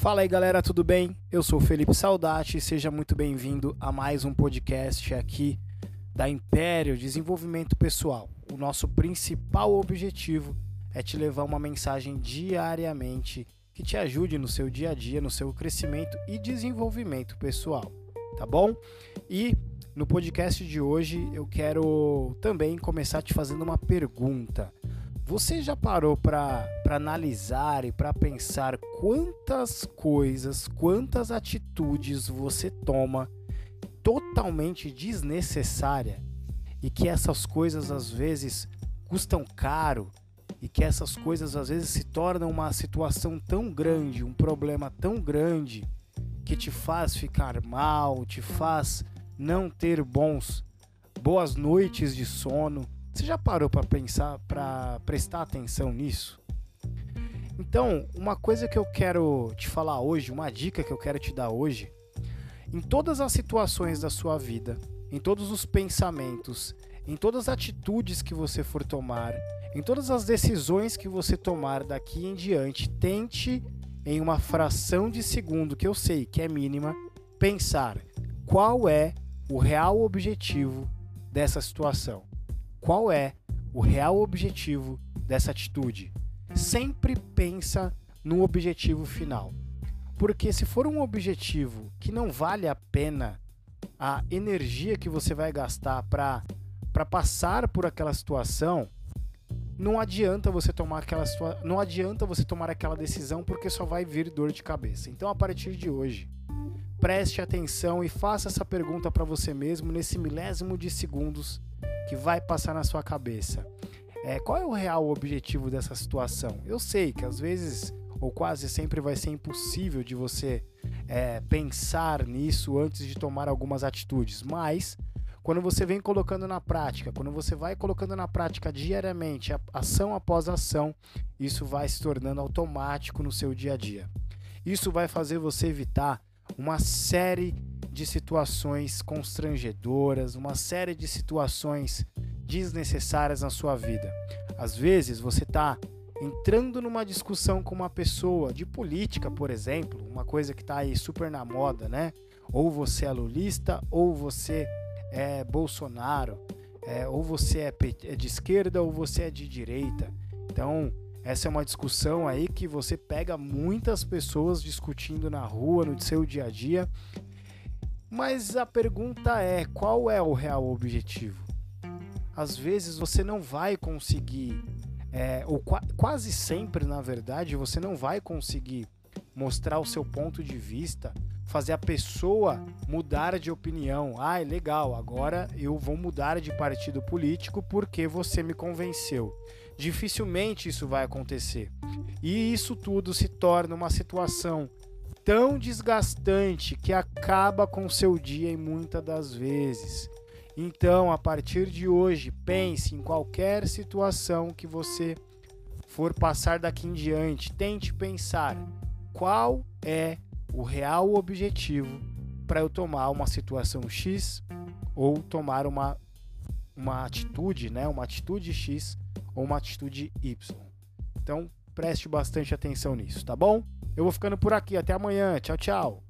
Fala aí galera, tudo bem? Eu sou Felipe Saudati e seja muito bem-vindo a mais um podcast aqui da Império Desenvolvimento Pessoal. O nosso principal objetivo é te levar uma mensagem diariamente que te ajude no seu dia a dia, no seu crescimento e desenvolvimento pessoal, tá bom? E no podcast de hoje eu quero também começar te fazendo uma pergunta. Você já parou para analisar e para pensar quantas coisas, quantas atitudes você toma totalmente desnecessária e que essas coisas às vezes custam caro e que essas coisas às vezes se tornam uma situação tão grande, um problema tão grande que te faz ficar mal, te faz não ter bons boas noites de sono você já parou para pensar, para prestar atenção nisso? Então, uma coisa que eu quero te falar hoje, uma dica que eu quero te dar hoje, em todas as situações da sua vida, em todos os pensamentos, em todas as atitudes que você for tomar, em todas as decisões que você tomar daqui em diante, tente em uma fração de segundo que eu sei que é mínima, pensar qual é o real objetivo dessa situação qual é o real objetivo dessa atitude. Sempre pensa no objetivo final. Porque se for um objetivo que não vale a pena a energia que você vai gastar para para passar por aquela situação, não adianta você tomar aquela não adianta você tomar aquela decisão porque só vai vir dor de cabeça. Então a partir de hoje, preste atenção e faça essa pergunta para você mesmo nesse milésimo de segundos que vai passar na sua cabeça. É, qual é o real objetivo dessa situação? Eu sei que às vezes, ou quase sempre, vai ser impossível de você é, pensar nisso antes de tomar algumas atitudes, mas quando você vem colocando na prática, quando você vai colocando na prática diariamente, ação após ação, isso vai se tornando automático no seu dia a dia. Isso vai fazer você evitar uma série de situações constrangedoras, uma série de situações desnecessárias na sua vida. Às vezes você está entrando numa discussão com uma pessoa de política, por exemplo, uma coisa que está aí super na moda, né? Ou você é lulista, ou você é Bolsonaro, é, ou você é, é de esquerda, ou você é de direita. Então, essa é uma discussão aí que você pega muitas pessoas discutindo na rua, no seu dia a dia, mas a pergunta é: qual é o real objetivo? Às vezes você não vai conseguir, é, ou quase sempre, na verdade, você não vai conseguir mostrar o seu ponto de vista, fazer a pessoa mudar de opinião. Ah, é legal, agora eu vou mudar de partido político porque você me convenceu. Dificilmente isso vai acontecer. E isso tudo se torna uma situação tão desgastante que acaba com o seu dia em muitas das vezes. Então, a partir de hoje, pense em qualquer situação que você for passar daqui em diante, tente pensar qual é o real objetivo para eu tomar uma situação X ou tomar uma, uma atitude, né, uma atitude X ou uma atitude Y. Então, preste bastante atenção nisso, tá bom? Eu vou ficando por aqui. Até amanhã. Tchau, tchau.